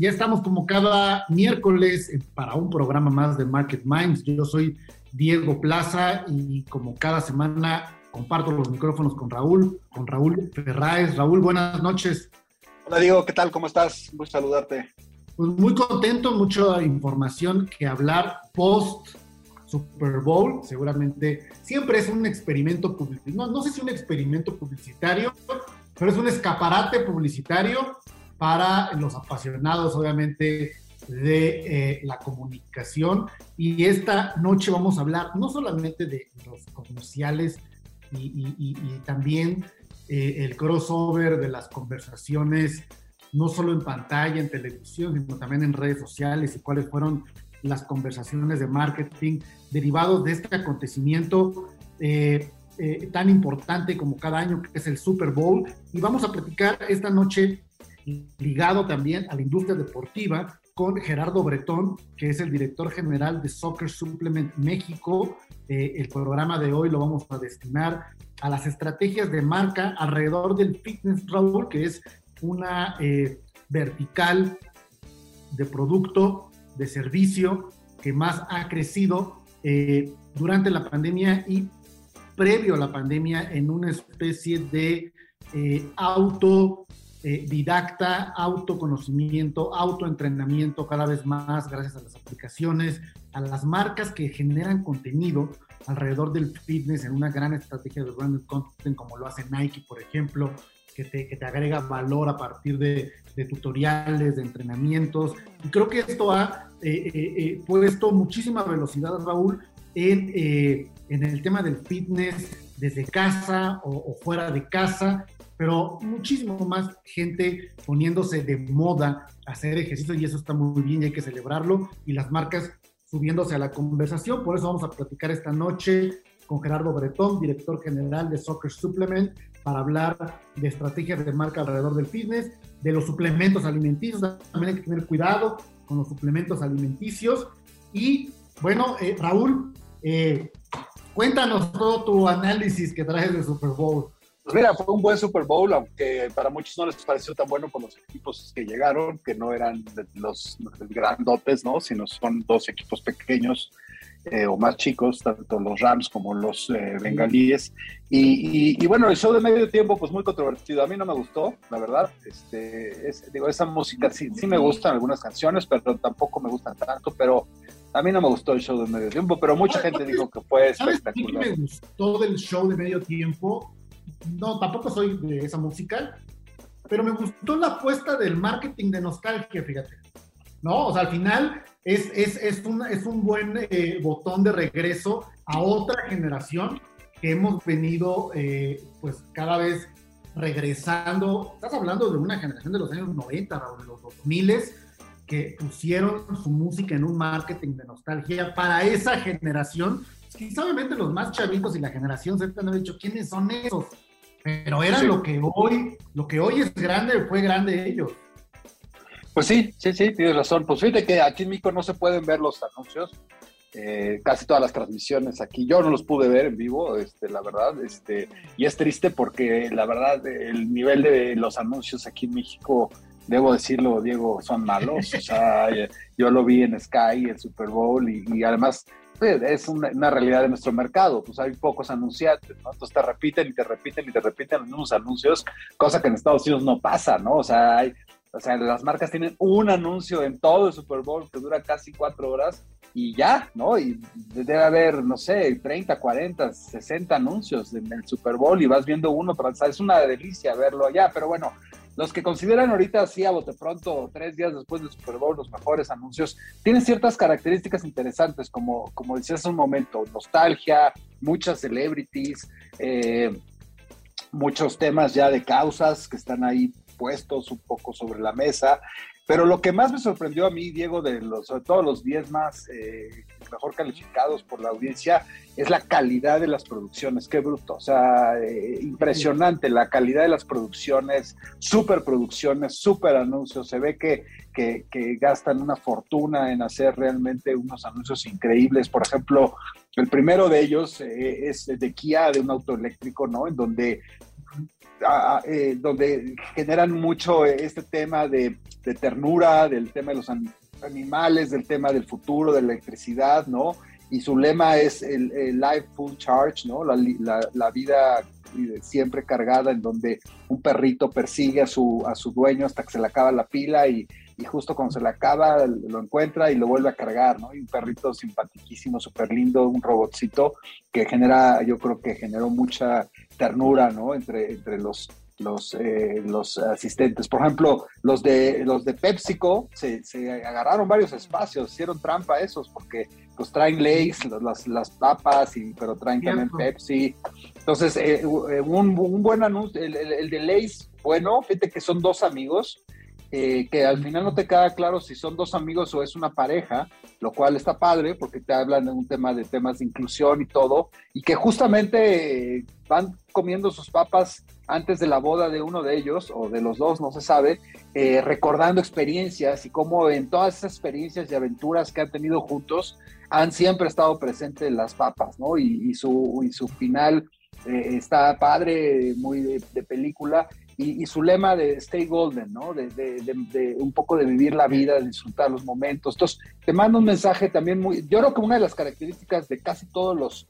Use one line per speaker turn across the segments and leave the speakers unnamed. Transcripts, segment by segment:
Ya estamos como cada miércoles eh, para un programa más de Market Minds. Yo soy Diego Plaza y como cada semana comparto los micrófonos con Raúl, con Raúl Ferráez. Raúl, buenas noches.
Hola Diego, ¿qué tal? ¿Cómo estás? Muy saludarte.
Pues muy contento, mucha información que hablar post Super Bowl. Seguramente siempre es un experimento publicitario. No, no sé si un experimento publicitario, pero es un escaparate publicitario para los apasionados, obviamente, de eh, la comunicación. Y esta noche vamos a hablar no solamente de los comerciales y, también eh, el crossover de las conversaciones, no solo en pantalla, en televisión, sino también en redes sociales y cuáles fueron las conversaciones de marketing derivados de este acontecimiento eh, tan importante como cada año, que es el Super Bowl. Y vamos a platicar esta noche ligado también a la industria deportiva con Gerardo Bretón, que es el director general de Soccer Supplement México. Eh, el programa de hoy lo vamos a destinar a las estrategias de marca alrededor del fitness, Raúl, que es una eh, vertical de producto, de servicio que más ha crecido eh, durante la pandemia y previo a la pandemia en una especie de auto eh, didacta, autoconocimiento, autoentrenamiento cada vez más gracias a las aplicaciones, a las marcas que generan contenido alrededor del fitness en una gran estrategia de branded content como lo hace Nike, por ejemplo, que te, que te agrega valor a partir de, de, tutoriales, de entrenamientos. Y creo que esto ha eh, eh, puesto muchísima velocidad, Raúl, en, en el tema del fitness desde casa o, o, fuera de casa pero muchísimo más gente poniéndose de moda a hacer ejercicio y eso está muy bien y hay que celebrarlo y las marcas subiéndose a la conversación. Por eso vamos a platicar esta noche con Gerardo Bretón, director general de Soccer Supplement, para hablar de estrategias de marca alrededor del fitness, de los suplementos alimenticios. También hay que tener cuidado con los suplementos alimenticios. Y bueno, eh, Raúl, eh, cuéntanos todo tu análisis que traes de Super Bowl.
Pues mira, fue un buen Super Bowl, aunque para muchos no les pareció tan bueno con los equipos que llegaron, que no eran los, grandotes, ¿no? Sino son dos equipos pequeños eh, o más chicos, tanto los Rams como los eh, Bengalíes. Y, bueno, el show de medio tiempo, pues muy controvertido. A mí no me gustó, la verdad. Este, digo, esa música sí, sí me gustan algunas canciones, pero tampoco me gustan tanto. Pero a mí no me gustó el show de medio tiempo, pero mucha gente dijo que fue espectacular.
¿Sabes me gustó del show de medio tiempo? No, tampoco soy de esa musical, pero me gustó la apuesta del marketing de nostalgia, fíjate. ¿No? O sea, al final es, es, es, es un buen eh, botón de regreso a otra generación que hemos venido, eh, pues, cada vez regresando. Estás hablando de una generación de los años 90, de los 2000 que pusieron su música en un marketing de nostalgia para esa generación. Quizá obviamente los más chavitos y la generación Z han dicho, ¿quiénes son esos? Pero era lo que hoy, lo que hoy es grande, fue grande ellos.
Pues sí, sí, sí, tienes razón. Pues fíjate que aquí en Mico no se pueden ver los anuncios. Eh, casi todas las transmisiones aquí. Yo no los pude ver en vivo, este, la verdad, este, y es triste porque la verdad el nivel de los anuncios aquí en México, debo decirlo, Diego, son malos. O sea, yo lo vi en Sky, el Super Bowl, y, y además es una, realidad de nuestro mercado, pues hay pocos anunciantes, ¿no? Entonces te repiten y te repiten y te repiten los mismos anuncios, cosa que en Estados Unidos no pasa, ¿no? O sea, O sea, las marcas tienen un anuncio en todo el Super Bowl que dura casi cuatro horas y ya, ¿no? Y debe haber, no sé, 30, 40, 60 anuncios en el Super Bowl y vas viendo uno tras Es una delicia verlo allá, pero bueno, los que consideran ahorita así a bote pronto, tres días después del Super Bowl, los mejores anuncios, tienen ciertas características interesantes, como, como decías hace un momento, nostalgia, muchas celebrities, eh, muchos temas ya de causas que están ahí puestos un poco sobre la mesa. Pero lo que más me sorprendió a mí, Diego, de los, sobre todo los 10 más eh, mejor calificados por la audiencia, es la calidad de las producciones. Qué bruto. O sea, eh, impresionante la calidad de las producciones, super producciones, super anuncios. Se ve que, que, gastan una fortuna en hacer realmente unos anuncios increíbles. Por ejemplo, el primero de ellos eh, es de Kia, de un auto eléctrico, ¿no? En donde eh, donde generan mucho este tema de, ternura, del tema de los animales, del tema del futuro, de la electricidad, ¿no? Y su lema es el, Life Full Charge, ¿no? La, vida siempre cargada, en donde un perrito persigue a su, a su dueño hasta que se le acaba la pila y, y justo cuando se le acaba lo encuentra y lo vuelve a cargar, ¿no? Y un perrito simpaticísimo, súper lindo, un robotcito que genera, yo creo que generó mucha ternura, ¿no? Entre, entre los, los, eh, los asistentes. Por ejemplo, los de, los de PepsiCo se, se, agarraron varios espacios, hicieron trampa esos, porque pues traen Lays, las, las papas, y, pero traen también Pepsi. Entonces, eh, eh, un, un, buen anuncio, el, el, de Lays, bueno, fíjate que son dos amigos, eh, que al final no te queda claro si son dos amigos o es una pareja, lo cual está padre porque te hablan de un tema de temas de inclusión y todo, y que justamente eh, van comiendo sus papas antes de la boda de uno de ellos o de los dos, no se sabe, eh, recordando experiencias y cómo en todas esas experiencias y aventuras que han tenido juntos han siempre estado presentes las papas, ¿no? Y, su, y su final está padre, muy de película, y, su lema de Stay Golden, ¿no? De, un poco de vivir la vida, de disfrutar los momentos. Entonces, te mando un mensaje también muy... Yo creo que una de las características de casi todos los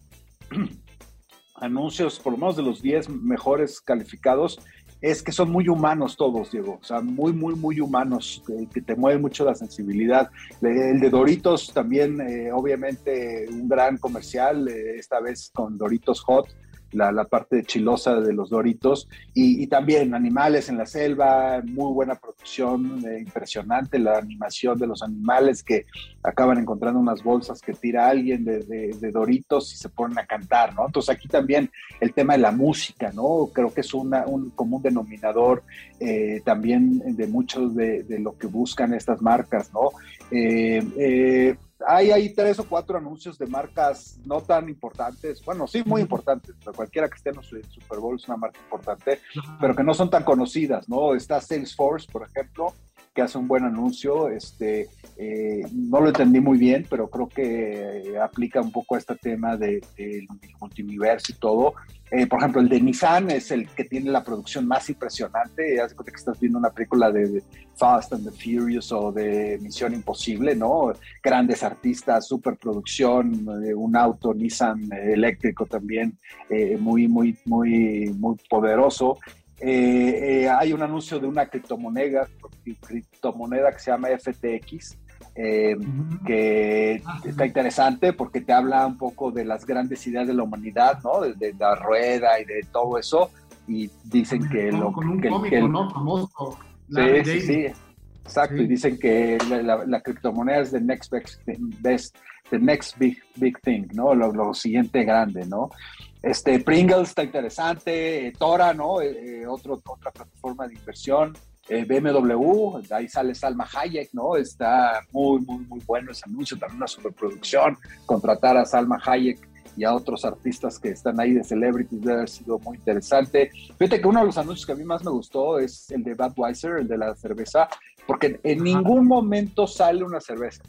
anuncios, por lo menos de los 10 mejores calificados, es que son muy humanos todos, Diego. O sea, muy, muy, muy humanos, que, te mueven mucho la sensibilidad. El de Doritos también, eh, obviamente, un gran comercial, eh, esta vez con Doritos Hot la, parte chilosa de los doritos y, también animales en la selva, muy buena producción, eh, impresionante la animación de los animales que acaban encontrando unas bolsas que tira alguien de, doritos y se ponen a cantar, ¿no? Entonces aquí también el tema de la música, ¿no? Creo que es una, un común denominador eh, también de muchos de, lo que buscan estas marcas, ¿no? Eh, hay ahí tres o cuatro anuncios de marcas no tan importantes, bueno, sí muy importantes, pero cualquiera que esté en el Super Bowl es una marca importante, pero que no son tan conocidas, ¿no? Está Salesforce, por ejemplo, que hace un buen anuncio, este, eh, no lo entendí muy bien, pero creo que aplica un poco a este tema del de, multiverso y todo, eh, por ejemplo, el de Nissan es el que tiene la producción más impresionante. Hace que estás viendo una película de, Fast and the Furious o de Misión Imposible, ¿no? Grandes artistas, superproducción, eh, un auto Nissan eléctrico también eh, muy, muy, muy, muy poderoso. Hay un anuncio de una criptomoneda, criptomoneda que se llama FTX, eh, que ah, está interesante porque te habla un poco de las grandes ideas de la humanidad, ¿no? De, la rueda y de todo eso. Y dicen que lo
con un
que,
cómico, ¿no? Famoso.
Sí, sí, sí, exacto. Y dicen que la, criptomoneda es the next best, the next big, big thing, ¿no? Lo, siguiente grande, ¿no? Este, Pringles está interesante, Tora, ¿no? Eh, eh, otro, otra plataforma de inversión. Eh, BMW, ahí sale Salma Hayek, ¿no? Está muy, muy, muy bueno ese anuncio, también una superproducción, contratar a Salma Hayek y a otros artistas que están ahí de celebrities debe haber sido muy interesante. Fíjate que uno de los anuncios que a mí más me gustó es el de Budweiser, el de la cerveza, porque en ningún momento sale una cerveza.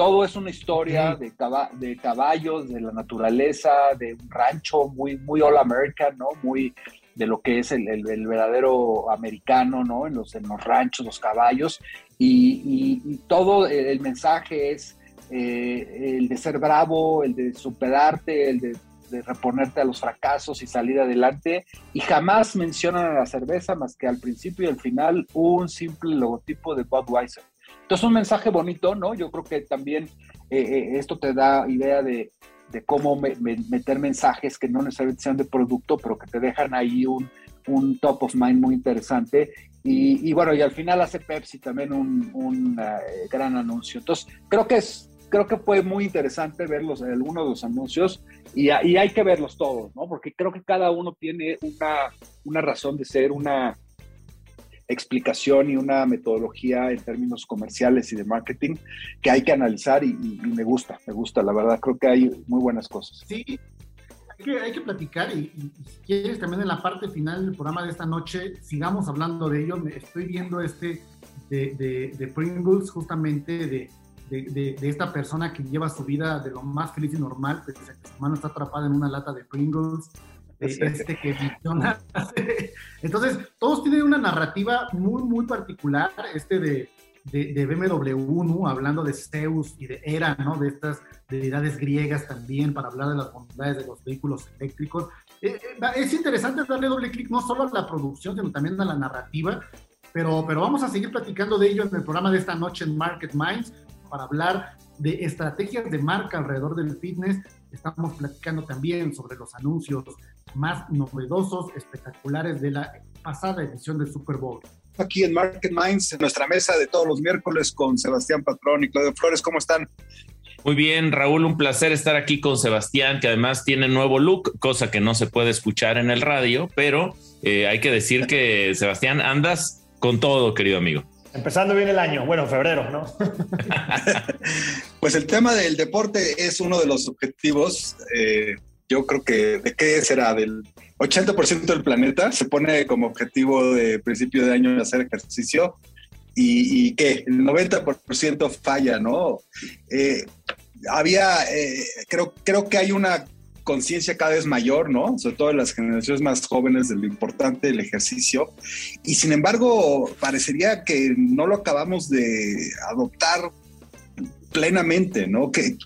Todo es una historia de, de caballos, de la naturaleza, de un rancho muy, muy all American, ¿no? Muy, de lo que es el, verdadero americano, ¿no? En los, en los ranchos, los caballos, y, todo el mensaje es eh, el de ser bravo, el de superarte, el de de, reponerte a los fracasos y salir adelante. Y jamás mencionan a la cerveza más que al principio y al final un simple logotipo de Budweiser. Entonces, un mensaje bonito, ¿no? Yo creo que también eh, eh, esto te da idea de, cómo meter mensajes que no necesariamente sean de producto, pero que te dejan ahí un, top of mind muy interesante. Y, bueno, y al final hace Pepsi también un, eh, gran anuncio. Entonces, creo que es creo que fue muy interesante en algunos de los anuncios y, y, hay que verlos todos, ¿no? Porque creo que cada uno tiene una, una razón de ser, una explicación y una metodología en términos comerciales y de marketing que hay que analizar y, y, me gusta, me gusta, la verdad, creo que hay muy buenas cosas.
Sí, hay que, hay que platicar y, si quieres también en la parte final del programa de esta noche, sigamos hablando de ello, estoy viendo este de, de, de Pringles justamente de de, esta persona que lleva su vida de lo más feliz y normal, pese que su mano está atrapada en una lata de Pringles, este que visiona. Entonces, todos tienen una narrativa muy, muy particular, este de, de, BMW, ¿no? hablando de Zeus y de Hera, ¿no? de estas deidades griegas también, para hablar de las bondades de los vehículos eléctricos. Eh, eh, es interesante darle doble clic no solo a la producción, sino también a la narrativa, pero, pero vamos a seguir platicando de ello en el programa de esta noche en Market Minds para hablar de estrategias de marca alrededor del fitness. Estamos platicando también sobre los anuncios más novedosos, espectaculares de la pasada edición del Super Bowl.
Aquí en Market Minds, en nuestra mesa de todos los miércoles con Sebastián Patrón y Claudio Flores, ¿cómo están?
Muy bien, Raúl, un placer estar aquí con Sebastián, que además tiene nuevo look, cosa que no se puede escuchar en el radio, pero eh, hay que decir que Sebastián, andas con todo, querido amigo.
Empezando bien el año, bueno, febrero, ¿no?
pues el tema del deporte es uno de los objetivos, eh, yo creo que, ¿de qué será? Del 80% del planeta se pone como objetivo de principio de año hacer ejercicio y, que el 90% falla, ¿no? Eh, había, eh, creo, creo que hay una conciencia cada vez mayor, ¿no? Sobre todo en las generaciones más jóvenes de lo importante del ejercicio. Y sin embargo, parecería que no lo acabamos de adoptar plenamente, ¿no? Que,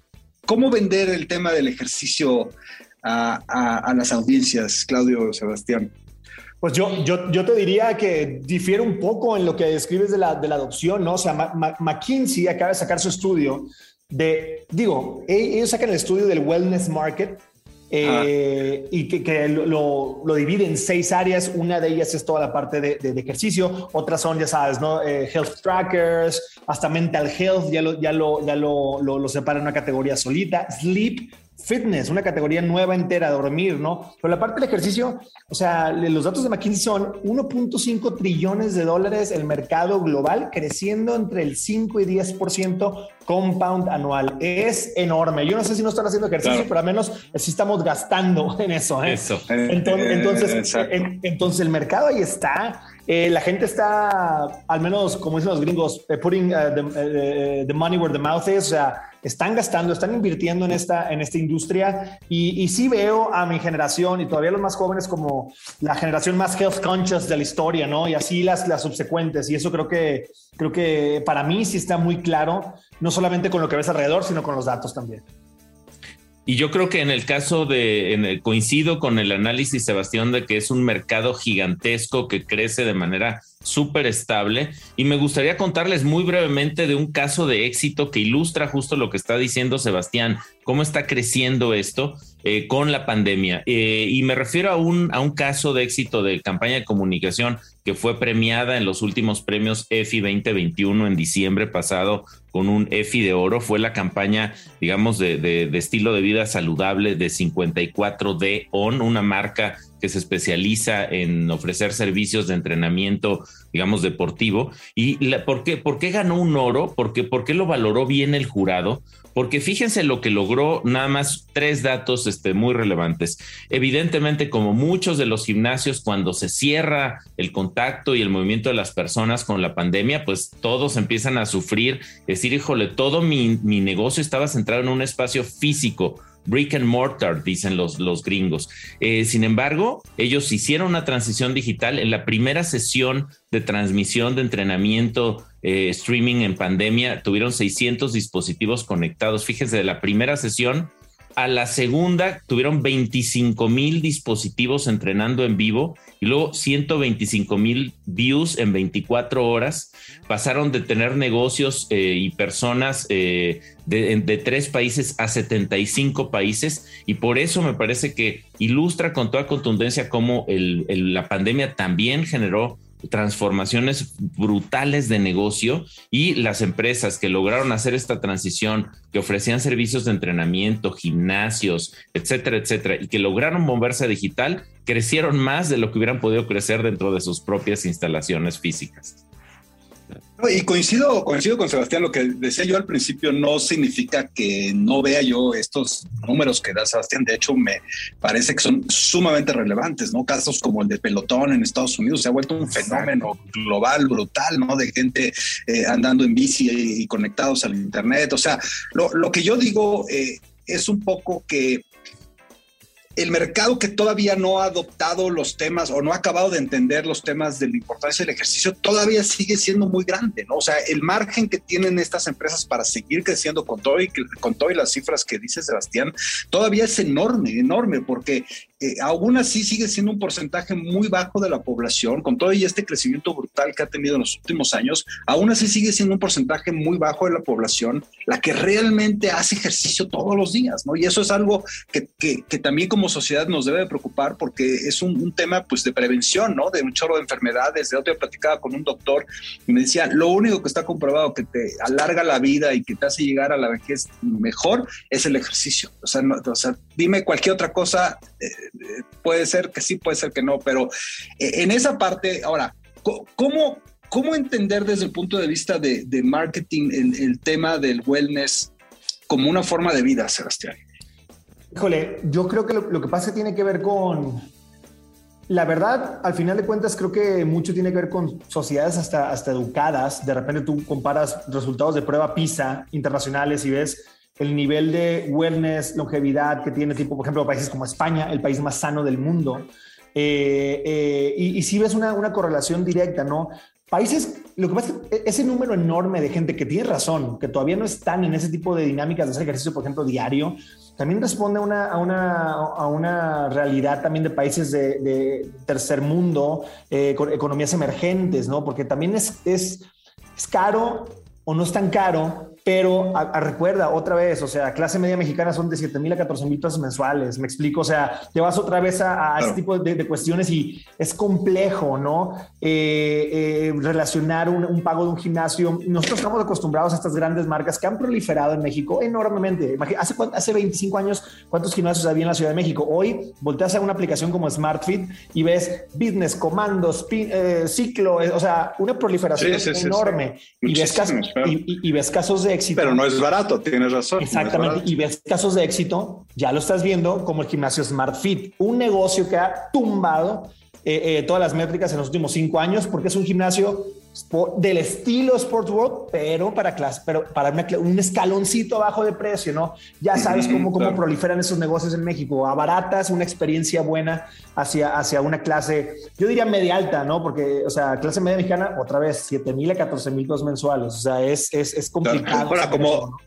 ¿Cómo vender el tema del ejercicio a, las audiencias, Claudio Sebastián?
Pues yo, yo, yo, te diría que difiere un poco en lo que describes de la, de la adopción, ¿no? O sea, McKinsey acaba de sacar su estudio de, digo, e-, ellos sacan el estudio del wellness market eh, y que, lo, lo, divide en seis áreas. Una de ellas es toda la parte de, ejercicio, otras son, ya sabes, ¿no? Eh, health trackers, hasta mental health, ya lo, ya lo, ya lo, lo separa en una categoría solita. Sleep, fitness, una categoría nueva entera, dormir, ¿no? Pero la parte del ejercicio, o sea, los datos de McKinsey son 1.5 trillones de dólares el mercado global, creciendo entre el 5 y 10% compound anual. Es enorme. Yo no sé si no están haciendo ejercicio, pero al menos sí estamos gastando en eso. ¿eh?
Eso.
Entonces, entonces, el mercado ahí está. Eh, la gente está, al menos como dicen los gringos, eh, putting the, the money where the mouth is, o sea, están gastando, están invirtiendo en esta, en esta industria y, y, sí veo a mi generación y todavía los más jóvenes como la generación más health conscious de la historia, ¿no? Y así las, las subsecuentes. Y eso creo que, creo que para mí sí está muy claro, no solamente con lo que ves alrededor, sino con los datos también.
Y yo creo que en el caso de, coincido con el análisis, Sebastián, de que es un mercado gigantesco que crece de manera súper estable. Y me gustaría contarles muy brevemente de un caso de éxito que ilustra justo lo que está diciendo Sebastián, cómo está creciendo esto eh, con la pandemia. Eh, y me refiero a un, a un caso de éxito de campaña de comunicación que fue premiada en los últimos premios EFI 2021 en diciembre pasado con un EFI de oro. Fue la campaña, digamos, de, de estilo de vida saludable de 54D ON, una marca que se especializa en ofrecer servicios de entrenamiento, digamos, deportivo. ¿Y ¿por, qué, por, qué, ganó un oro? Porque, ¿Por qué lo valoró bien el jurado? Porque fíjense lo que logró, nada más tres datos este, muy relevantes. Evidentemente, como muchos de los gimnasios, cuando se cierra el contacto y el movimiento de las personas con la pandemia, pues todos empiezan a sufrir, decir, híjole, todo mi, mi negocio estaba centrado en un espacio físico brick and mortar, dicen los, los gringos. Eh, sin embargo, ellos hicieron una transición digital en la primera sesión de transmisión de entrenamiento eh, streaming en pandemia. Tuvieron 600 dispositivos conectados. Fíjense, de la primera sesión a la segunda tuvieron 25 mil dispositivos entrenando en vivo y luego 125 mil views en 24 horas. Pasaron de tener negocios eh, y personas eh, de, tres países a 75 países y por eso me parece que ilustra con toda contundencia cómo la pandemia también generó transformaciones brutales de negocio y las empresas que lograron hacer esta transición, que ofrecían servicios de entrenamiento, gimnasios, etcétera, etcétera, y que lograron moverse a digital, crecieron más de lo que hubieran podido crecer dentro de sus propias instalaciones físicas.
Y coincido, coincido con Sebastián, lo que decía yo al principio no significa que no vea yo estos números que da Sebastián. De hecho, me parece que son sumamente relevantes, ¿no? Casos como el de pelotón en Estados Unidos se ha vuelto un fenómeno global, brutal, ¿no? De gente eh, andando en bici y, conectados al Internet. O sea, lo, que yo digo eh, es un poco que el mercado que todavía no ha adoptado los temas o no ha acabado de entender los temas de la importancia del ejercicio todavía sigue siendo muy grande, ¿no? O sea, el margen que tienen estas empresas para seguir creciendo con todo y, con todo y las cifras que dice Sebastián, todavía es enorme, enorme, porque eh, aún así sigue siendo un porcentaje muy bajo de la población, con todo y este crecimiento brutal que ha tenido en los últimos años, aún así sigue siendo un porcentaje muy bajo de la población la que realmente hace ejercicio todos los días, ¿no? Y eso es algo que, también como sociedad nos debe preocupar porque es un, tema pues de prevención, ¿no? De un chorro de enfermedades. De otro día platicaba con un doctor y me decía, lo único que está comprobado que te alarga la vida y que te hace llegar a la vejez mejor es el ejercicio. O sea, o sea dime cualquier otra cosa. Eh, puede ser que sí, puede ser que no, pero eh, en esa parte, ahora, ¿cómo, cómo entender desde el punto de vista de, marketing el, tema del wellness como una forma de vida, Sebastián?
Híjole, yo creo que lo, que pasa tiene que ver con, la verdad, al final de cuentas, creo que mucho tiene que ver con sociedades hasta, hasta educadas. De repente tú comparas resultados de prueba PISA internacionales y ves el nivel de wellness, longevidad que tiene, tipo, por ejemplo, países como España, el país más sano del mundo. Eh, eh, y, si ves una, una, correlación directa, ¿no? Países, lo que pasa es que ese número enorme de gente que tiene razón, que todavía no están en ese tipo de dinámicas de hacer ejercicio, por ejemplo, diario, también responde a una, a una, a una realidad también de países de, tercer mundo, eh, con economías emergentes, ¿no? Porque también es, es, es caro o no es tan caro pero recuerda otra vez, o sea, clase media mexicana son de 7 mil a 14 mil pesos mensuales, me explico, o sea, te vas otra vez a, este tipo de, cuestiones y es complejo, ¿no? Eh, eh, relacionar un, pago de un gimnasio. Nosotros estamos acostumbrados a estas grandes marcas que han proliferado en México enormemente. Hace, hace 25 años, ¿cuántos gimnasios había en la Ciudad de México? Hoy volteas a una aplicación como SmartFit y ves business, comandos, eh, ciclo, o sea, una proliferación enorme. y, ves casos, y ves casos de
pero no es barato, tienes razón.
Exactamente. y ves casos de éxito, ya lo estás viendo como el gimnasio Smart Fit, un negocio que ha tumbado eh, eh, todas las métricas en los últimos cinco años porque es un gimnasio del estilo Sports World, pero para clase, pero para un escaloncito abajo de precio, ¿no? Ya sabes cómo, cómo proliferan esos negocios en México. Abaratas una experiencia buena hacia, hacia una clase, yo diría media alta, ¿no? Porque, o sea, clase media mexicana, otra vez, 7 mil a 14 mil pesos mensuales. O sea, es, es, es complicado.
Ahora, como,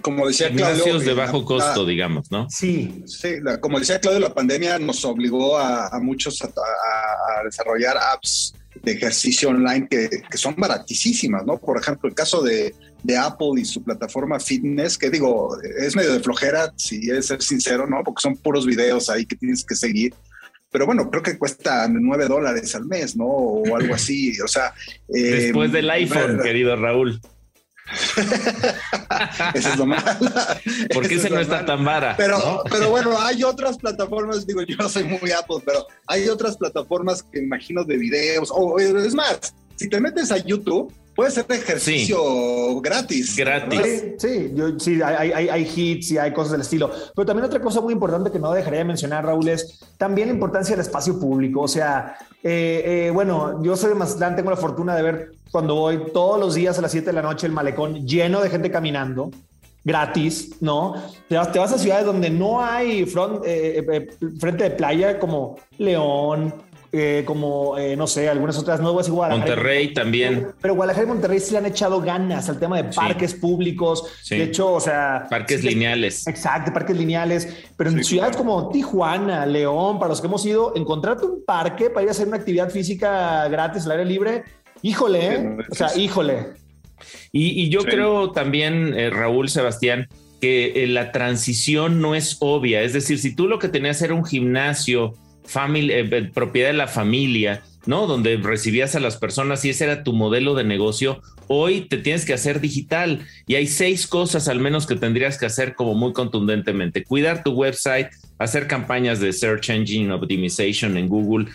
como decía
Claudio. de bajo costo, digamos, ¿no?
Sí.
Sí, como decía Claudio, la pandemia nos obligó a, muchos a, a desarrollar apps de ejercicio online que, que, son baratísimas, ¿no? Por ejemplo, el caso de, de, Apple y su plataforma fitness, que digo, es medio de flojera, si es ser sincero, ¿no? Porque son puros videos ahí que tienes que seguir. Pero bueno, creo que cuesta 9 dólares al mes, ¿no? O algo así. O sea.
Después del iPhone, querido Raúl.
Eso es lo malo.
¿Por qué ese no está tan vara?
Pero, pero bueno, hay otras plataformas, digo, yo no soy muy Apple, pero hay otras plataformas que imagino de videos, o es más, si te metes a YouTube, puede ser ejercicio gratis.
Gratis.
Sí, yo, sí hay, hay, hay, hits y hay cosas del estilo. Pero también otra cosa muy importante que no dejaría de mencionar, Raúl, es también la importancia del espacio público. O sea, eh, eh, bueno, yo soy de Mazatlán, tengo la fortuna de ver cuando voy todos los días a las 7 de la noche el malecón lleno de gente caminando gratis, ¿no? Te vas, te vas a ciudades donde no hay front, eh, frente de playa como León, eh, como, eh, no sé, algunas otras nuevas igual.
Monterrey también.
Pero Guadalajara y Monterrey sí le han echado ganas al tema de parques públicos. De hecho, o sea...
Parques lineales.
Exacto, parques lineales. Pero en ciudades como Tijuana, León, para los que hemos ido, encontrarte un parque para ir a hacer una actividad física gratis al aire libre, híjole, ¿eh? o sea, híjole.
Y, yo creo también, Raúl, Sebastián, que la transición no es obvia. Es decir, si tú lo que tenías era un gimnasio, familia, eh, propiedad de la familia, ¿no? Donde recibías a las personas y ese era tu modelo de negocio. Hoy te tienes que hacer digital y hay seis cosas al menos que tendrías que hacer como muy contundentemente. Cuidar tu website, hacer campañas de Search Engine Optimization en Google,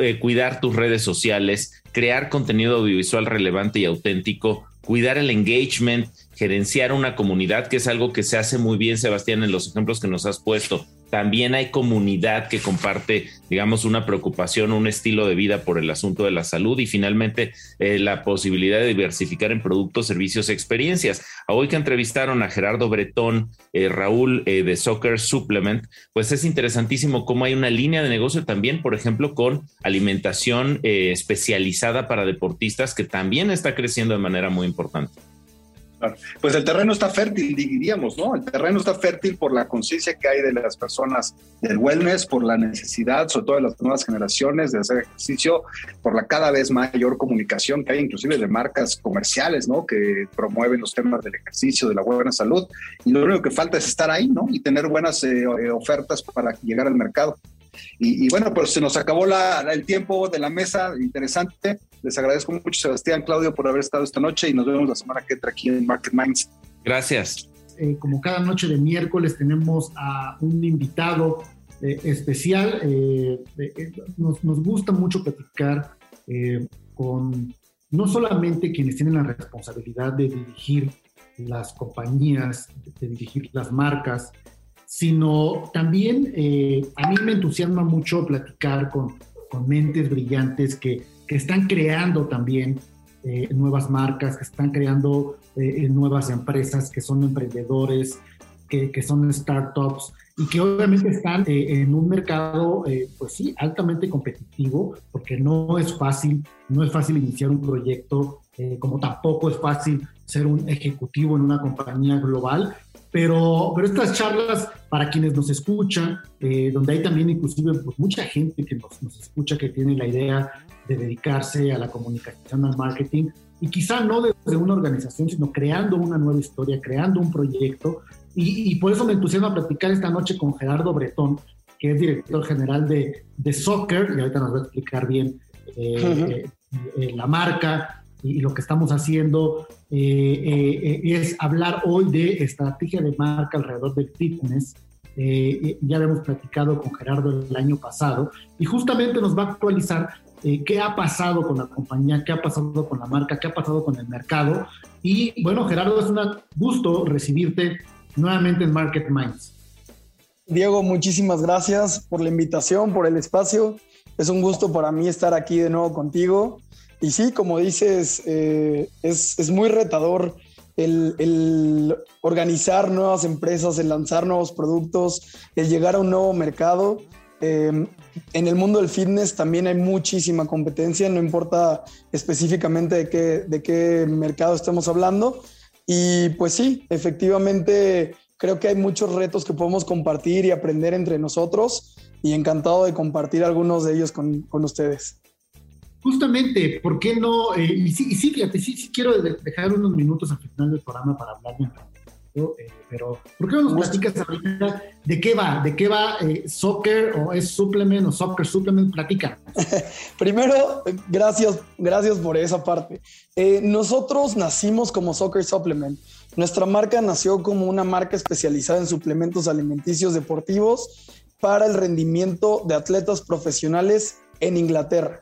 eh, cuidar tus redes sociales, crear contenido audiovisual relevante y auténtico, cuidar el engagement, gerenciar una comunidad, que es algo que se hace muy bien, Sebastián, en los ejemplos que nos has puesto. También hay comunidad que comparte, digamos, una preocupación, un estilo de vida por el asunto de la salud y finalmente eh, la posibilidad de diversificar en productos, servicios, experiencias. Hoy que entrevistaron a Gerardo Bretón, eh, Raúl eh, de Soccer Supplement, pues es interesantísimo cómo hay una línea de negocio también, por ejemplo, con alimentación especializada para deportistas que también está creciendo de manera muy importante.
Pues el terreno está fértil, diríamos, ¿no? El terreno está fértil por la conciencia que hay de las personas del wellness, por la necesidad, sobre todo de las nuevas generaciones, de hacer ejercicio, por la cada vez mayor comunicación que hay, inclusive de marcas comerciales, ¿no? Que promueven los temas del ejercicio, de la buena salud. Y lo único que falta es estar ahí, ¿no? Y tener buenas eh, ofertas para llegar al mercado. Y, bueno, pues se nos acabó el tiempo de la mesa, interesante. Les agradezco mucho, Sebastián, Claudio, por haber estado esta noche y nos vemos la semana que entra aquí en Market Minds.
Gracias.
Eh, como cada noche de miércoles tenemos a un invitado eh, especial. Eh, nos, nos, gusta mucho platicar con no solamente quienes tienen la responsabilidad de dirigir las compañías, de dirigir las marcas, sino también eh, a mí me entusiasma mucho platicar con, con mentes brillantes que, que, están creando también eh, nuevas marcas, que están creando eh, nuevas empresas, que son emprendedores, que, que son startups y que obviamente están en un mercado, pues sí, altamente competitivo, porque no es fácil, no es fácil iniciar un proyecto, como tampoco es fácil ser un ejecutivo en una compañía global, pero, pero estas charlas, para quienes nos escuchan, eh, donde hay también inclusive pues, mucha gente que nos, nos, escucha que tiene la idea de dedicarse a la comunicación, al marketing, y quizá no desde una organización, sino creando una nueva historia, creando un proyecto. Y, y por eso me entusiasma platicar esta noche con Gerardo Bretón, que es director general de, de Soccer, y ahorita nos va a explicar bien eh, eh, la marca, y lo que estamos haciendo eh, eh, es hablar hoy de estrategia de marca alrededor del fitness. Eh, ya habíamos platicado con Gerardo el año pasado y justamente nos va a actualizar qué ha pasado con la compañía, qué ha pasado con la marca, qué ha pasado con el mercado. Y bueno, Gerardo, es un gusto recibirte nuevamente en Market Minds.
Diego, muchísimas gracias por la invitación, por el espacio. Es un gusto para mí estar aquí de nuevo contigo y sí, como dices, eh, es, muy retador el, organizar nuevas empresas, el lanzar nuevos productos, el llegar a un nuevo mercado. Em, en el mundo del fitness también hay muchísima competencia, no importa específicamente de qué, de qué mercado estemos hablando. Y pues sí, efectivamente creo que hay muchos retos que podemos compartir y aprender entre nosotros y encantado de compartir algunos de ellos con, con ustedes
justamente, ¿por qué no? Eh, y, sí, fíjate, sí, sí quiero dejar unos minutos al final del programa para hablar de eh, pero ¿por qué no nos platicas ahorita de qué va? ¿De qué va eh, soccer o es supplement o soccer supplement? Platica.
Primero, gracias, gracias por esa parte. nosotros nacimos como soccer supplement. Nuestra marca nació como una marca especializada en suplementos alimenticios deportivos para el rendimiento de atletas profesionales en Inglaterra.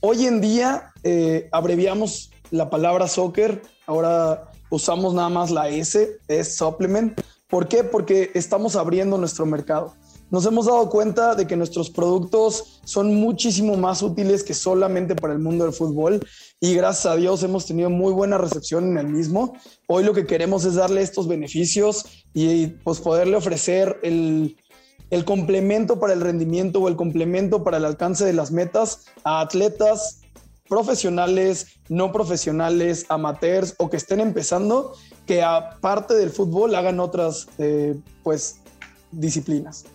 Hoy en día eh, abreviamos la palabra soccer, ahora usamos nada más la S, es supplement. ¿Por qué? Porque estamos abriendo nuestro mercado. Nos hemos dado cuenta de que nuestros productos son muchísimo más útiles que solamente para el mundo del fútbol y gracias a Dios hemos tenido muy buena recepción en el mismo. Hoy lo que queremos es darle estos beneficios y pues poderle ofrecer el, el complemento para el rendimiento o el complemento para el alcance de las metas a atletas profesionales, no profesionales, amateurs o que estén empezando, que aparte del fútbol hagan otras eh, pues disciplinas.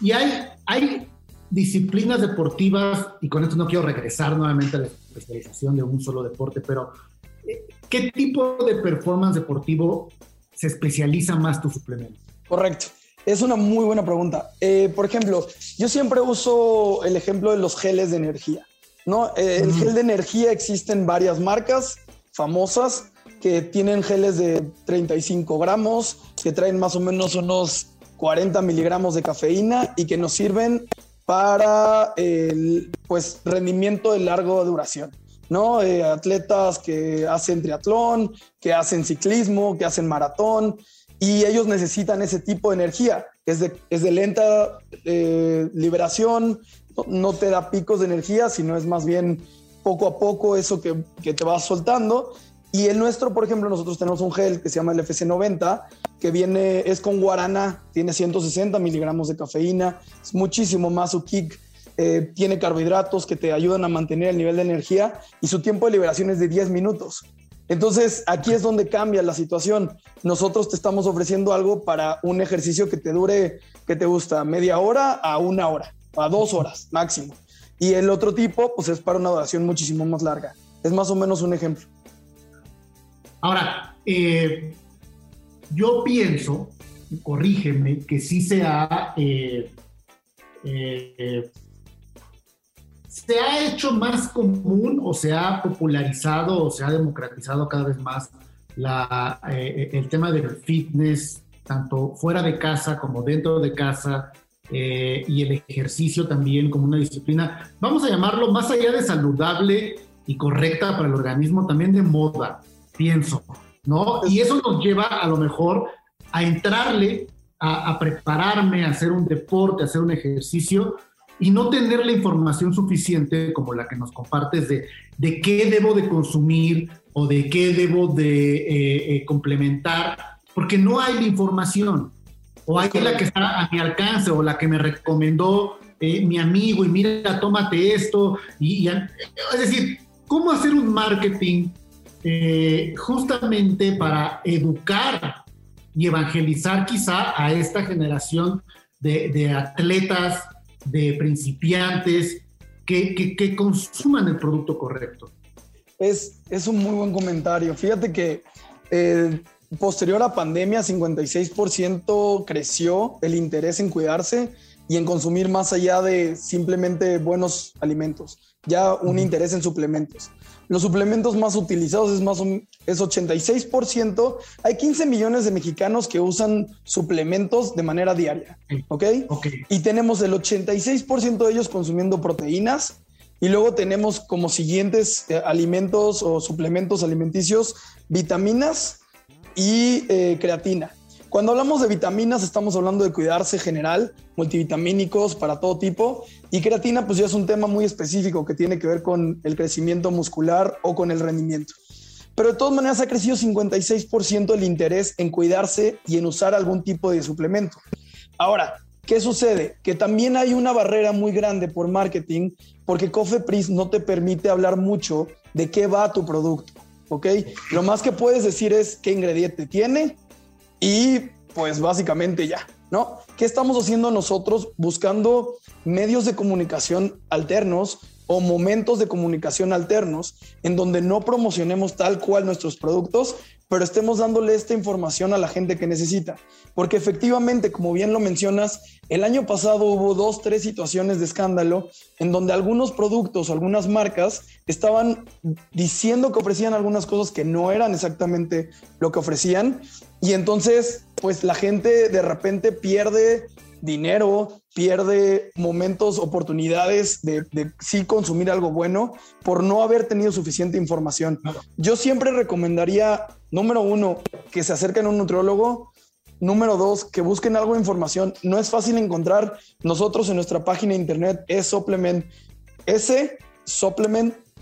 Y hay, hay disciplinas deportivas, y con esto no quiero regresar nuevamente a la especialización de un solo deporte, pero eh, ¿qué tipo de performance deportivo se especializa más tu suplemento?
Correcto. Es una muy buena pregunta. Eh, por ejemplo, yo siempre uso el ejemplo de los geles de energía. ¿no? Eh, el gel de energía existen varias marcas famosas que tienen geles de 35 gramos, que traen más o menos unos 40 miligramos de cafeína y que nos sirven para el pues, rendimiento de larga duración. ¿no? Eh, atletas que hacen triatlón, que hacen ciclismo, que hacen maratón, y ellos necesitan ese tipo de energía. Es de, es de lenta eh, liberación, no te da picos de energía, sino es más bien poco a poco eso que, que te vas soltando. Y el nuestro, por ejemplo, nosotros tenemos un gel que se llama el FC90, que viene, es con guarana, tiene 160 miligramos de cafeína, es muchísimo más su kick, eh, tiene carbohidratos que te ayudan a mantener el nivel de energía y su tiempo de liberación es de 10 minutos. Entonces, aquí es donde cambia la situación. Nosotros te estamos ofreciendo algo para un ejercicio que te dure, que te gusta, media hora a una hora, a dos horas máximo. Y el otro tipo, pues es para una duración muchísimo más larga. Es más o menos un ejemplo.
Ahora, eh, yo pienso, corrígeme, que sí se ha, eh, eh, se ha hecho más común o se ha popularizado o se ha democratizado cada vez más la, el tema del fitness, tanto fuera de casa como dentro de casa, y el ejercicio también como una disciplina, vamos a llamarlo más allá de saludable y correcta para el organismo, también de moda pienso, ¿no? Y eso nos lleva a lo mejor a entrarle, a, prepararme, a hacer un deporte, a hacer un ejercicio y no tener la información suficiente como la que nos compartes de, de qué debo de consumir o de qué debo de eh, eh, complementar, porque no hay la información. O hay la que está a mi alcance o la que me recomendó eh, mi amigo y mira, tómate esto. Y, es decir, ¿cómo hacer un marketing justamente para educar y evangelizar quizá a esta generación de, atletas, de principiantes, que, consuman el producto correcto.
Es, es un muy buen comentario. Fíjate que eh, posterior a pandemia, 56% creció el interés en cuidarse y en consumir más allá de simplemente buenos alimentos, ya un interés en suplementos. Los suplementos más utilizados es más es 86%. Hay 15 millones de mexicanos que usan suplementos de manera diaria, ¿ok? Y tenemos el 86% de ellos consumiendo proteínas y luego tenemos como siguientes eh, alimentos o suplementos alimenticios vitaminas y eh, creatina. Cuando hablamos de vitaminas, estamos hablando de cuidarse general, multivitamínicos para todo tipo. Y creatina, pues ya es un tema muy específico que tiene que ver con el crecimiento muscular o con el rendimiento. Pero de todas maneras ha crecido 56% el interés en cuidarse y en usar algún tipo de suplemento. Ahora, ¿qué sucede? Que también hay una barrera muy grande por marketing porque Cofepris no te permite hablar mucho de qué va tu producto, ¿ok? Lo más que puedes decir es qué ingrediente tiene, y pues básicamente ya, ¿no? ¿Qué estamos haciendo nosotros buscando medios de comunicación alternos o momentos de comunicación alternos en donde no promocionemos tal cual nuestros productos, pero estemos dándole esta información a la gente que necesita. Porque efectivamente, como bien lo mencionas, el año pasado hubo dos, tres situaciones de escándalo en donde algunos productos, algunas marcas estaban diciendo que ofrecían algunas cosas que no eran exactamente lo que ofrecían. Y entonces, pues la gente de repente pierde dinero, pierde momentos, oportunidades de, sí consumir algo bueno por no haber tenido suficiente información. Yo siempre recomendaría, número uno, que se acerquen a un nutriólogo. Número dos, que busquen algo de información. No es fácil encontrar. Nosotros en nuestra página de internet es supplement, s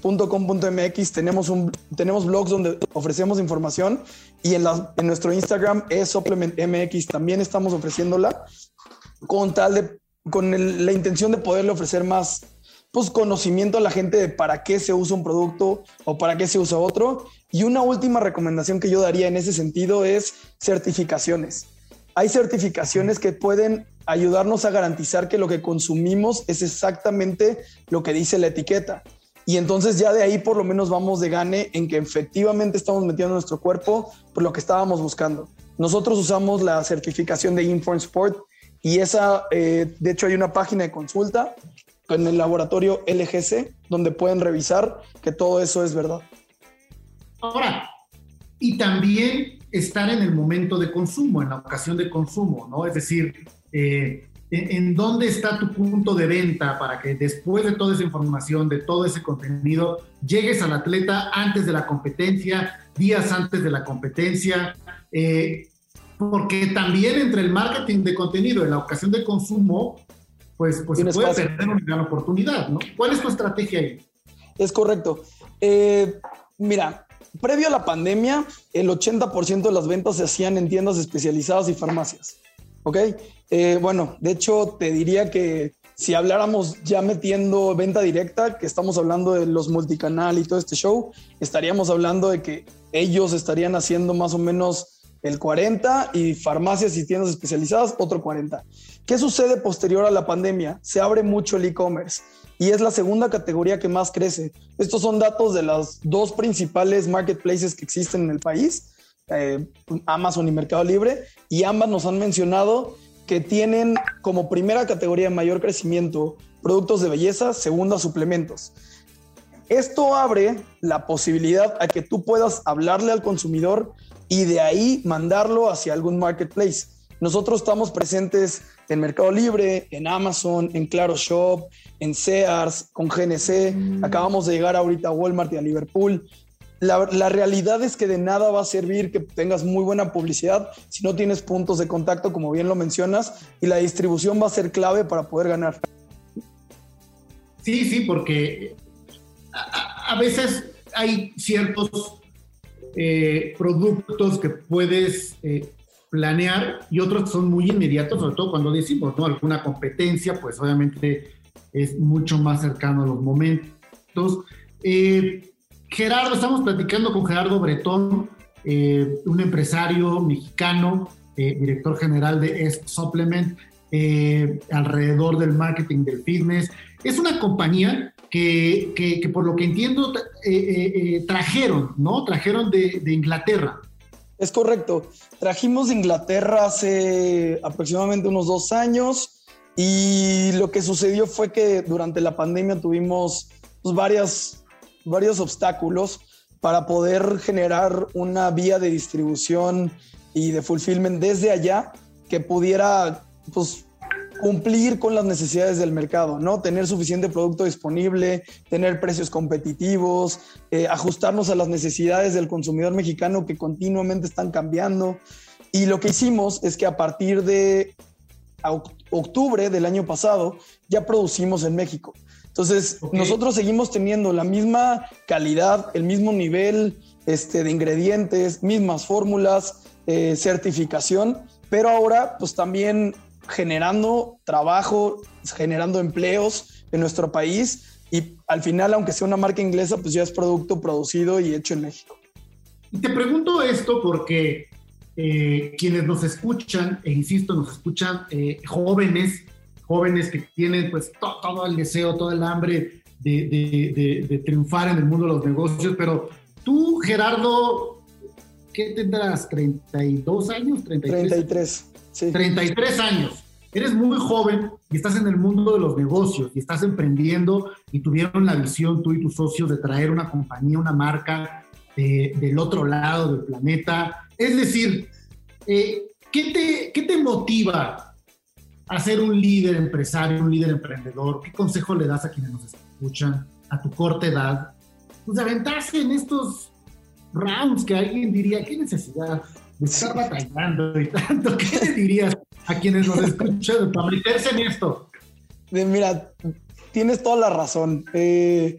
supplement.com.mx tenemos, un, tenemos blogs donde ofrecemos información y en, la, en nuestro Instagram es supplementmx también estamos ofreciéndola con tal de, con el- la intención de poderle ofrecer más pues, conocimiento a la gente de para qué se usa un producto o para qué se usa otro. Y una última recomendación que yo daría en ese sentido es certificaciones. Hay certificaciones que pueden ayudarnos a garantizar que lo que consumimos es exactamente lo que dice la etiqueta. Y entonces ya de ahí por lo menos vamos de gane en que efectivamente estamos metiendo en nuestro cuerpo por lo que estábamos buscando. Nosotros usamos la certificación de Inform Sport y esa, eh, de hecho hay una página de consulta en el laboratorio LGC donde pueden revisar que todo eso es verdad.
Ahora, y también estar en el momento de consumo, en la ocasión de consumo, ¿no? Es decir, eh, en, dónde está tu punto de venta para que después de toda esa información, de todo ese contenido, llegues al atleta antes de la competencia, días antes de la competencia, eh, porque también entre el marketing de contenido y la ocasión de consumo, pues, pues se puede
espacio.
perder una gran oportunidad, ¿no? ¿Cuál es tu estrategia ahí?
Es correcto. Eh, mira, previo a la pandemia, el 80% de las ventas se hacían en tiendas especializadas y farmacias. ¿Ok? Eh, bueno, de hecho, te diría que si habláramos ya metiendo venta directa, que estamos hablando de los multicanal y todo este show, estaríamos hablando de que ellos estarían haciendo más o menos el 40 y farmacias y tiendas especializadas otro 40. ¿Qué sucede posterior a la pandemia? Se abre mucho el e-commerce y es la segunda categoría que más crece. Estos son datos de las dos principales marketplaces que existen en el país, eh, Amazon y Mercado Libre, y ambas nos han mencionado que tienen como primera categoría de mayor crecimiento productos de belleza, segunda suplementos. Esto abre la posibilidad a que tú puedas hablarle al consumidor y de ahí mandarlo hacia algún marketplace. Nosotros estamos presentes en Mercado Libre, en Amazon, en Claro Shop, en Sears, con GNC. Acabamos de llegar ahorita a Walmart y a Liverpool. La, la realidad es que de nada va a servir que tengas muy buena publicidad si no tienes puntos de contacto, como bien lo mencionas, y la distribución va a ser clave para poder ganar.
Sí, sí, porque a, veces hay ciertos eh, productos que puedes eh, planear y otros son muy inmediatos, sobre todo cuando decimos, ¿no? Alguna competencia, pues obviamente es mucho más cercano a los momentos. Eh, Gerardo, estamos platicando con Gerardo Bretón, eh, un empresario mexicano, eh, director general de S Supplement, eh, alrededor del marketing del fitness. Es una compañía que, que- que por lo que entiendo, tra- trajeron, ¿no? Trajeron de, de Inglaterra.
Es correcto. Trajimos de Inglaterra hace aproximadamente unos dos años y lo que sucedió fue que durante la pandemia tuvimos pues, varias, varios obstáculos para poder generar una vía de distribución y de fulfillment desde allá que pudiera pues, cumplir con las necesidades del mercado, ¿no? Tener suficiente producto disponible, tener precios competitivos, eh, ajustarnos a las necesidades del consumidor mexicano que continuamente están cambiando. Y lo que hicimos es que a partir de oc- octubre del año pasado ya producimos en México. Entonces, nosotros seguimos teniendo la misma calidad, el mismo nivel este, de ingredientes, mismas fórmulas, eh, certificación, pero ahora pues también generando trabajo, generando empleos en nuestro país y al final, aunque sea una marca inglesa, pues ya es producto producido y hecho en México.
Y te pregunto esto porque eh, quienes nos escuchan, e insisto, nos escuchan eh, jóvenes, jóvenes que tienen pues to- todo el deseo, todo el hambre de, de- de- de triunfar en el mundo de los negocios, pero tú, Gerardo, ¿qué tendrás? ¿32 años? 33.
33. Sí.
33 años. Eres muy joven y estás en el mundo de los negocios y estás emprendiendo y tuvieron la visión tú y tus socios de traer una compañía, una marca de- del otro lado del planeta. Es decir, eh, ¿qué, te, ¿qué te motiva a ser un líder empresario, un líder emprendedor? ¿Qué consejo le das a quienes nos escuchan a tu corta edad? Pues de aventarse en estos rounds que alguien diría, ¿qué necesidad de estar batallando y tanto? ¿Qué le dirías a quienes nos escuchan para meterse en esto?
Mira, tienes toda la razón. Eh,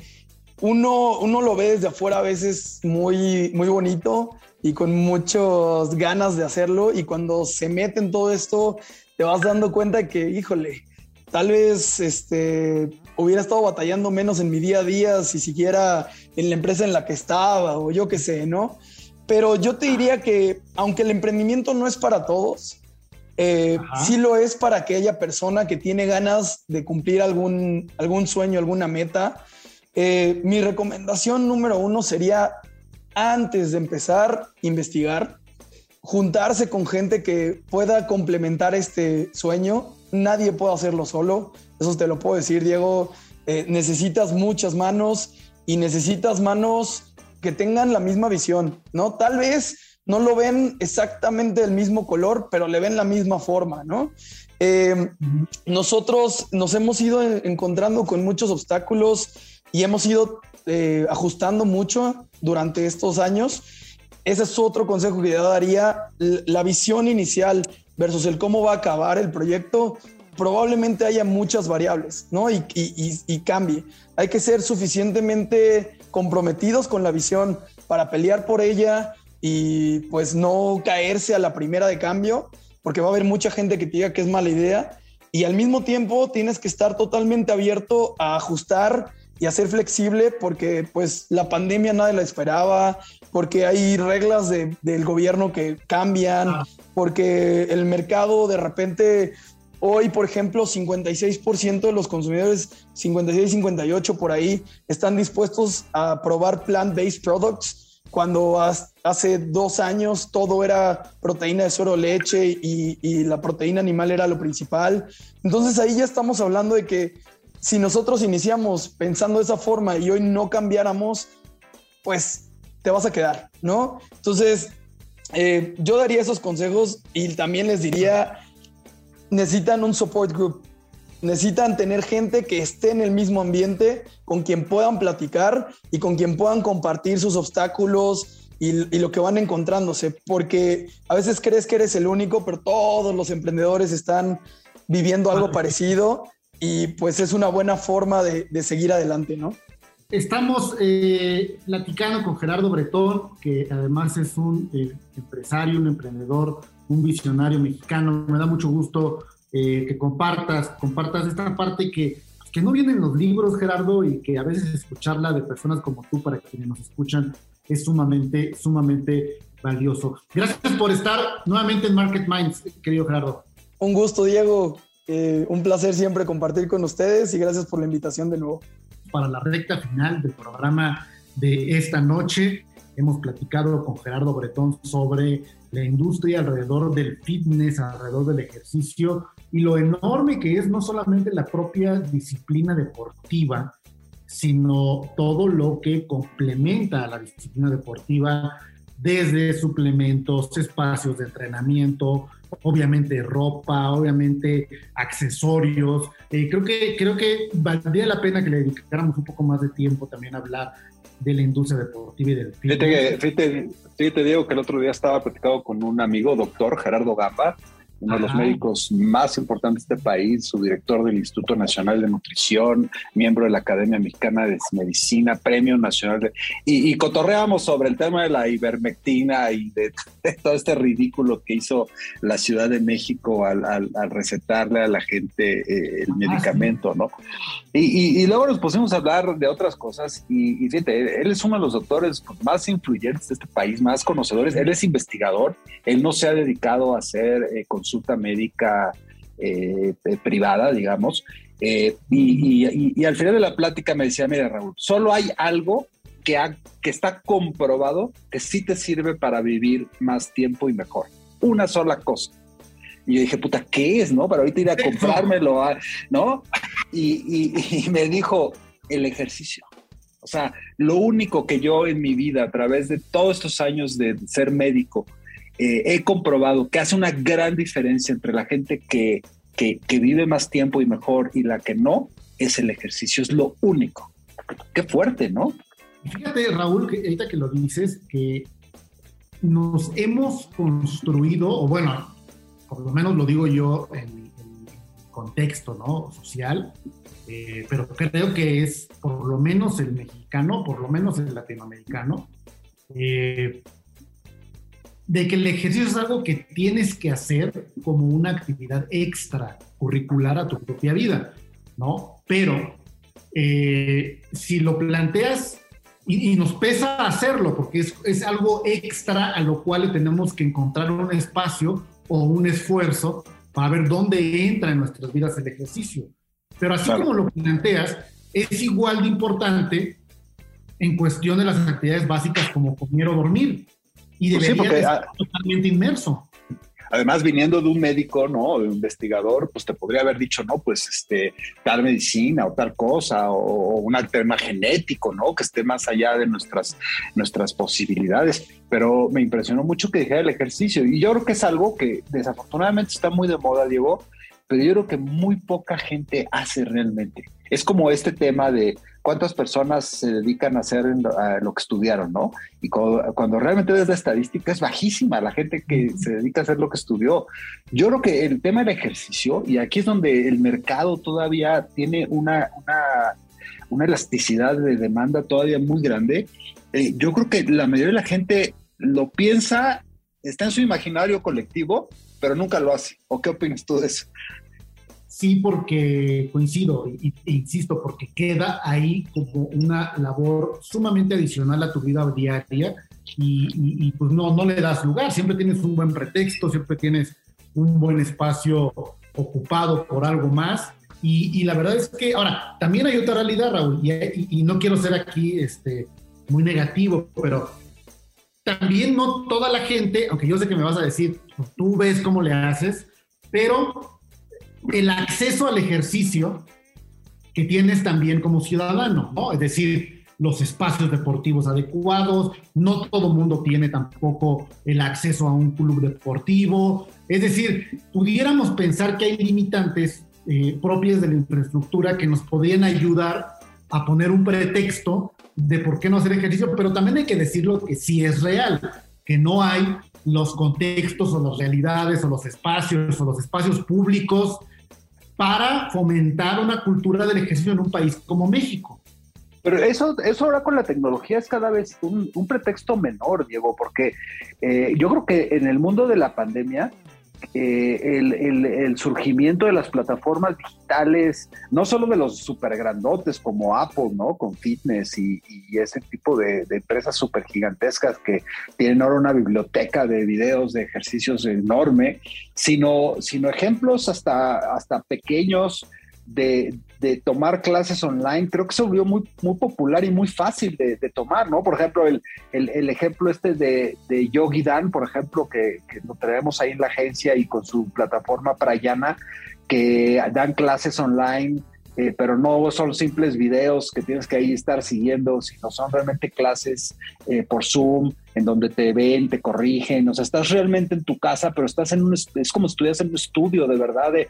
uno, uno lo ve desde afuera a veces muy, muy bonito, y con muchas ganas de hacerlo. Y cuando se mete en todo esto, te vas dando cuenta que, híjole, tal vez este, hubiera estado batallando menos en mi día a día si siquiera en la empresa en la que estaba o yo qué sé, ¿no? Pero yo te diría que aunque el emprendimiento no es para todos, eh, sí lo es para aquella persona que tiene ganas de cumplir algún, algún sueño, alguna meta. Eh, mi recomendación número uno sería, antes de empezar, investigar, juntarse con gente que pueda complementar este sueño. Nadie puede hacerlo solo, eso te lo puedo decir, Diego. Eh, necesitas muchas manos y necesitas manos que tengan la misma visión, ¿no? Tal vez no lo ven exactamente del mismo color, pero le ven la misma forma, ¿no? Eh, nosotros nos hemos ido encontrando con muchos obstáculos y hemos ido eh, ajustando mucho durante estos años. Ese es otro consejo que yo daría. La visión inicial versus el cómo va a acabar el proyecto, probablemente haya muchas variables, ¿no? Y, y, cambie. Hay que ser suficientemente comprometidos con la visión para pelear por ella y pues no caerse a la primera de cambio, porque va a haber mucha gente que te diga que es mala idea y al mismo tiempo tienes que estar totalmente abierto a ajustar y a ser flexible porque pues la pandemia nadie la esperaba, porque hay reglas de, del gobierno que cambian, ah. porque el mercado de repente Hoy, por ejemplo, 56% de los consumidores, 56, 58 por ahí, están dispuestos a probar plant-based products cuando hace dos años todo era proteína de suero leche y, y, la proteína animal era lo principal. Entonces ahí ya estamos hablando de que si nosotros iniciamos pensando de esa forma y hoy no cambiáramos, pues te vas a quedar, ¿no? Entonces, eh, yo daría esos consejos y también les diría necesitan un support group. Necesitan tener gente que esté en el mismo ambiente, con quien puedan platicar y con quien puedan compartir sus obstáculos y, lo que van encontrándose. Porque a veces crees que eres el único, pero todos los emprendedores están viviendo algo parecido y pues es una buena forma de, seguir adelante, ¿no?
Estamos eh, platicando con Gerardo Bretón, que además es un eh, empresario, un emprendedor un visionario mexicano. Me da mucho gusto eh, que compartas, compartas esta parte que, que no viene en los libros, Gerardo, y que a veces escucharla de personas como tú, para quienes nos escuchan, es sumamente, sumamente valioso. Gracias por estar nuevamente en Market Minds, querido Gerardo.
Un gusto, Diego. Eh, un placer siempre compartir con ustedes y gracias por la invitación de nuevo.
Para la recta final del programa de esta noche, hemos platicado con Gerardo Bretón sobre la industria alrededor del fitness, alrededor del ejercicio y lo enorme que es no solamente la propia disciplina deportiva, sino todo lo que complementa a la disciplina deportiva desde suplementos, espacios de entrenamiento, obviamente ropa, obviamente accesorios. Eh, creo, que, creo que valdría la pena que le dedicáramos un poco más de tiempo también a hablar de la industria deportiva y del
fitness. Fíjate, fíjate, Diego, que el otro día estaba platicado con un amigo, doctor Gerardo Gamba, uno de los médicos más importantes de este país, su director del Instituto Nacional de Nutrición, miembro de la Academia Mexicana de Medicina, Premio Nacional de... Y, y cotorreamos sobre el tema de la ivermectina y de, todo este ridículo que hizo la Ciudad de México al, recetarle a la gente eh, el ah, medicamento, ¿no? Y, luego nos pusimos a hablar de otras cosas y, fíjate, él es uno de los doctores más influyentes de este país, más conocedores, él es investigador, él no se ha dedicado a hacer eh, consulta médica eh, eh, privada, digamos. Eh, y, al final de la plática me decía, mira Raúl, solo hay algo que, que está comprobado que sí te sirve para vivir más tiempo y mejor. Una sola cosa. Y yo dije, puta, ¿qué es, no? Para ahorita ir a comprármelo, ah, ¿no? Y, y, me dijo, el ejercicio. O sea, lo único que yo en mi vida, a través de todos estos años de ser médico, eh, he comprobado que hace una gran diferencia entre la gente que, que, vive más tiempo y mejor y la que no, es el ejercicio, es lo único. Qué fuerte, ¿no?
Fíjate, Raúl, que ahorita que lo dices, que nos hemos construido, o bueno, por lo menos lo digo yo en, contexto ¿no? social, eh, pero creo que es por lo menos el mexicano, por lo menos el latinoamericano, eh, de que el ejercicio es algo que tienes que hacer como una actividad extra curricular a tu propia vida, ¿no? Pero eh, si lo planteas y, nos pesa hacerlo, porque es, es, algo extra a lo cual tenemos que encontrar un espacio o un esfuerzo para ver dónde entra en nuestras vidas el ejercicio. Pero así como lo planteas, es igual de importante en cuestión de las actividades básicas como comer o dormir. Y pues debería estar totalmente inmerso.
Además, viniendo de un médico, ¿no? De un investigador, pues te podría haber dicho, no, pues este, tal medicina o tal cosa, o, un tema genético, ¿no? Que esté más allá de nuestras, nuestras posibilidades. Pero me impresionó mucho que dijera el ejercicio. Y yo creo que es algo que desafortunadamente está muy de moda, Diego, pero yo creo que muy poca gente hace realmente. Es como este tema de cuántas personas se dedican a hacer lo que estudiaron, ¿no? Y cuando, realmente ves la estadística es bajísima la gente que se dedica a hacer lo que estudió. Yo creo que el tema del ejercicio, y aquí es donde el mercado todavía tiene una, una, elasticidad de demanda todavía muy grande, eh, yo creo que la mayoría de la gente lo piensa, está en su imaginario colectivo, pero nunca lo hace. ¿O qué opinas tú de eso?
Sí, porque coincido, e insisto, porque queda ahí como una labor sumamente adicional a tu vida diaria y, pues no, no le das lugar, siempre tienes un buen pretexto, siempre tienes un buen espacio ocupado por algo más. Y, la verdad es que, ahora, también hay otra realidad, Raúl, y, no quiero ser aquí este, muy negativo, pero también no toda la gente, aunque yo sé que me vas a decir, pues, tú ves cómo le haces, pero el acceso al ejercicio que tienes también como ciudadano, ¿no? Es decir, los espacios deportivos adecuados, no todo mundo tiene tampoco el acceso a un club deportivo, es decir, pudiéramos pensar que hay limitantes eh, propias de la infraestructura que nos podrían ayudar a poner un pretexto de por qué no hacer ejercicio, pero también hay que decirlo que sí es real, que no hay los contextos o las realidades o los espacios o los espacios públicos para fomentar una cultura del ejercicio en un país como México.
Pero eso, eso ahora con la tecnología es cada vez un, pretexto menor, Diego, porque eh, yo creo que en el mundo de la pandemia eh, el, surgimiento de las plataformas digitales, no solo de los super grandotes como Apple, ¿no? Con fitness y, ese tipo de, empresas súper gigantescas que tienen ahora una biblioteca de videos de ejercicios enorme, sino, sino ejemplos hasta, hasta pequeños de, tomar clases online, creo que se volvió muy, muy popular y muy fácil de, tomar, ¿no? Por ejemplo, el, ejemplo este de, de, Yogi Dan, por ejemplo, que, que, lo traemos ahí en la agencia y con su plataforma Prayana, que dan clases online eh, pero no son simples videos que tienes que ahí estar siguiendo, sino son realmente clases eh, por Zoom, en donde te ven, te corrigen, o sea, estás realmente en tu casa, pero estás en un, es como si estuvieras en un estudio, de verdad. Eh,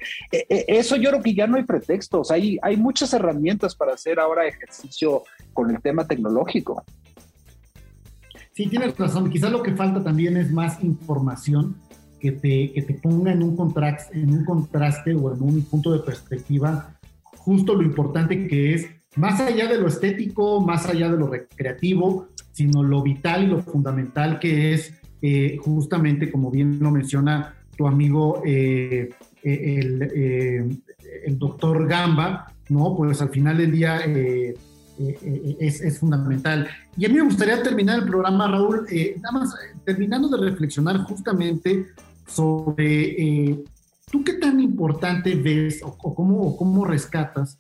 eso yo creo que ya no hay pretextos, hay, hay muchas herramientas para hacer ahora ejercicio con el tema tecnológico.
Sí, tienes razón, quizás lo que falta también es más información que te, que te ponga en un, contraste, en un contraste o en un punto de perspectiva justo lo importante que es, más allá de lo estético, más allá de lo recreativo, sino lo vital y lo fundamental que es eh, justamente, como bien lo menciona tu amigo eh, eh, el, doctor Gamba, ¿no? Pues al final del día es, es, fundamental. Y a mí me gustaría terminar el programa, Raúl, nada más terminando de reflexionar justamente sobre ¿Tú qué tan importante ves o, cómo, cómo, rescatas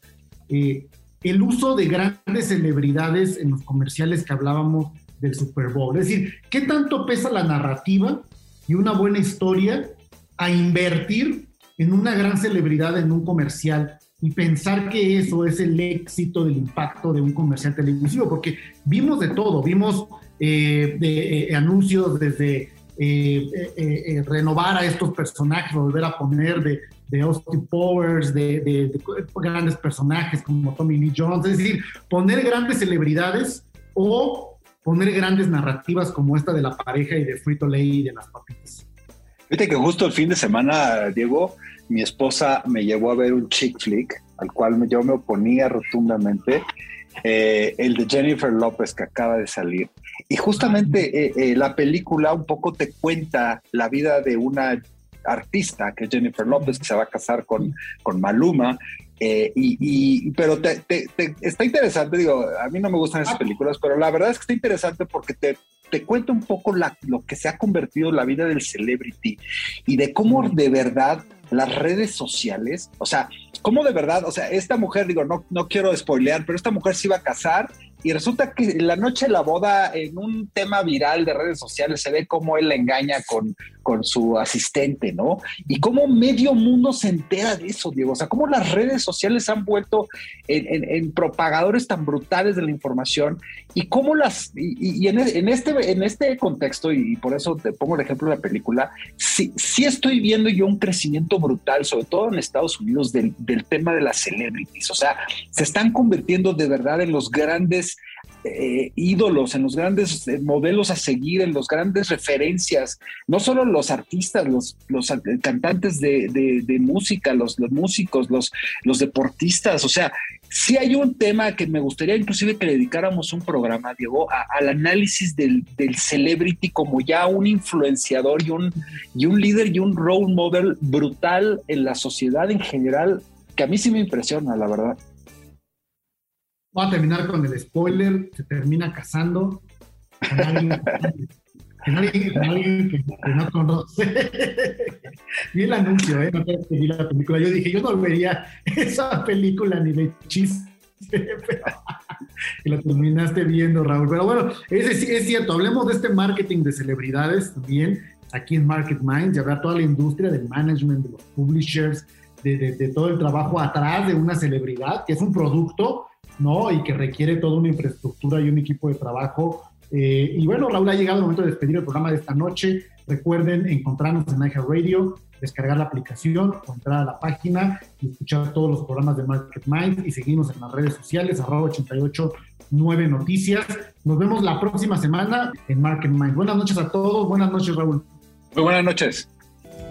eh, el uso de grandes celebridades en los comerciales que hablábamos del Super Bowl? Es decir, ¿qué tanto pesa la narrativa y una buena historia a invertir en una gran celebridad en un comercial y pensar que eso es el éxito del impacto de un comercial televisivo? Porque vimos de todo, vimos eh, eh, anuncios desde eh, eh, eh, renovar a estos personajes, volver a poner de, Austin Powers, de, grandes personajes como Tommy Lee Jones, es decir, poner grandes celebridades o poner grandes narrativas como esta de la pareja y de Frito Lay y de las papitas.
Fíjate que justo el fin de semana, Diego, mi esposa me llevó a ver un chick flick, al cual yo me oponía rotundamente, el de Jennifer López que acaba de salir. Y justamente eh, eh, la película un poco te cuenta la vida de una artista, que es Jennifer López, que se va a casar con, con Maluma. y, pero te, está interesante, digo, a mí no me gustan esas películas, pero la verdad es que está interesante porque te, te cuenta un poco la, lo que se ha convertido la vida del celebrity y de cómo de verdad las redes sociales, o sea, cómo de verdad, o sea, esta mujer, digo, no, no quiero spoilear, pero esta mujer se iba a casar y resulta que la noche de la boda, en un tema viral de redes sociales, se ve cómo él la engaña con, con su asistente, ¿no? Y cómo medio mundo se entera de eso, Diego. O sea, cómo las redes sociales han vuelto en, propagadores tan brutales de la información y cómo las. Y, en, este, en este contexto, y por eso te pongo el ejemplo de la película, sí, sí estoy viendo yo un crecimiento brutal, sobre todo en Estados Unidos, del, del tema de las celebrities. O sea, se están convirtiendo de verdad en los grandes eh, ídolos, en los grandes eh, modelos a seguir, en los grandes referencias, no solo los artistas, los, los cantantes de, música, los, músicos, los, deportistas, o sea, sí hay un tema que me gustaría inclusive que dedicáramos un programa, Diego, al análisis del, del, celebrity como ya un influenciador y un, y un líder y un role model brutal en la sociedad en general, que a mí sí me impresiona, la verdad.
Voy a terminar con el spoiler. Se termina casando con alguien, que, no conoce. vi el anuncio, ¿eh? No que vi la película. Yo dije, yo no vería esa película ni de chiste. y la terminaste viendo, Raúl. Pero bueno, es, es cierto. Hablemos de este marketing de celebridades también aquí en Market Minds. Ya vea toda la industria del management, de los publishers, de, de todo el trabajo atrás de una celebridad, que es un producto ¿no? Y que requiere toda una infraestructura y un equipo de trabajo. Eh, y bueno, Raúl, ha llegado el momento de despedir el programa de esta noche. Recuerden encontrarnos en iHeart Radio, descargar la aplicación, entrar a la página y escuchar todos los programas de Market Mind y seguirnos en las redes sociales, arroba 889 Noticias. Nos vemos la próxima semana en Market Mind. Buenas noches a todos. Buenas noches, Raúl.
Muy buenas noches.